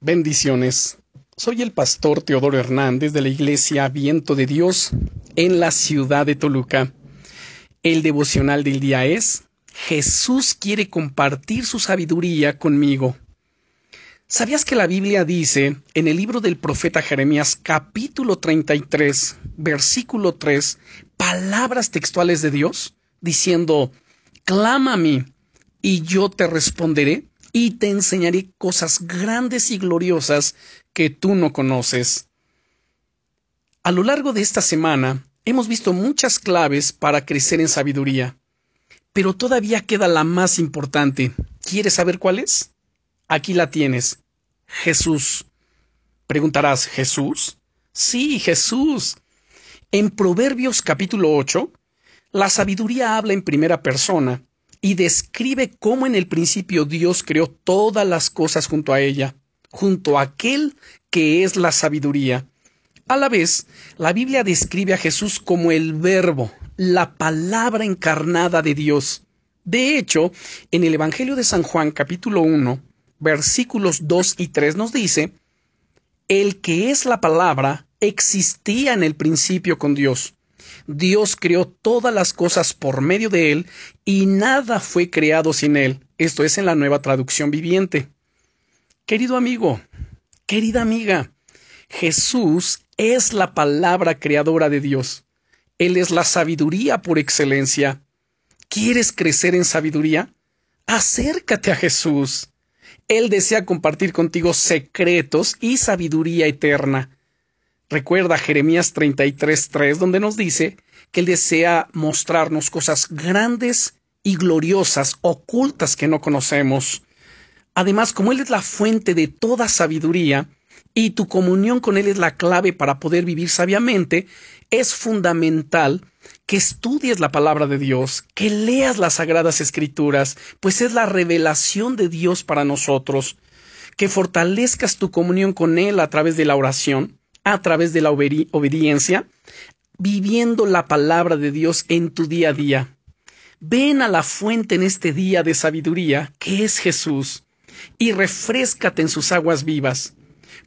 Bendiciones. Soy el pastor Teodoro Hernández de la iglesia Viento de Dios en la ciudad de Toluca. El devocional del día es Jesús quiere compartir su sabiduría conmigo. ¿Sabías que la Biblia dice en el libro del profeta Jeremías capítulo 33 versículo 3 palabras textuales de Dios diciendo, clama a mí y yo te responderé y te enseñaré cosas grandes y gloriosas que tú no conoces. A lo largo de esta semana hemos visto muchas claves para crecer en sabiduría, pero todavía queda la más importante. ¿Quieres saber cuál es? Aquí la tienes. Jesús. Preguntarás, ¿Jesús? Sí, Jesús. En Proverbios capítulo 8, la sabiduría habla en primera persona y describe cómo en el principio Dios creó todas las cosas junto a ella, junto a aquel que es la sabiduría. A la vez, la Biblia describe a Jesús como el verbo, la palabra encarnada de Dios. De hecho, en el Evangelio de San Juan capítulo 1, versículos 2 y 3 nos dice, El que es la palabra existía en el principio con Dios. Dios creó todas las cosas por medio de Él y nada fue creado sin Él. Esto es en la nueva traducción viviente. Querido amigo, querida amiga, Jesús es la palabra creadora de Dios. Él es la sabiduría por excelencia. ¿Quieres crecer en sabiduría? Acércate a Jesús. Él desea compartir contigo secretos y sabiduría eterna. Recuerda Jeremías 33.3, donde nos dice que Él desea mostrarnos cosas grandes y gloriosas, ocultas que no conocemos. Además, como Él es la fuente de toda sabiduría, y tu comunión con Él es la clave para poder vivir sabiamente, es fundamental que estudies la palabra de Dios, que leas las sagradas escrituras, pues es la revelación de Dios para nosotros, que fortalezcas tu comunión con Él a través de la oración, a través de la obediencia, viviendo la palabra de Dios en tu día a día. Ven a la fuente en este día de sabiduría, que es Jesús, y refrescate en sus aguas vivas.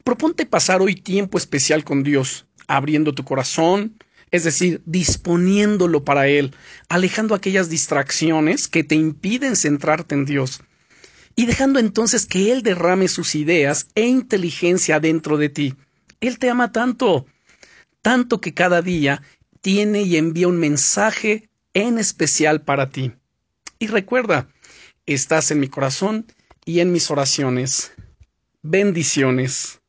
Proponte pasar hoy tiempo especial con Dios, abriendo tu corazón, es decir, disponiéndolo para Él, alejando aquellas distracciones que te impiden centrarte en Dios, y dejando entonces que Él derrame sus ideas e inteligencia dentro de ti él te ama tanto, tanto que cada día tiene y envía un mensaje en especial para ti. Y recuerda, estás en mi corazón y en mis oraciones. Bendiciones.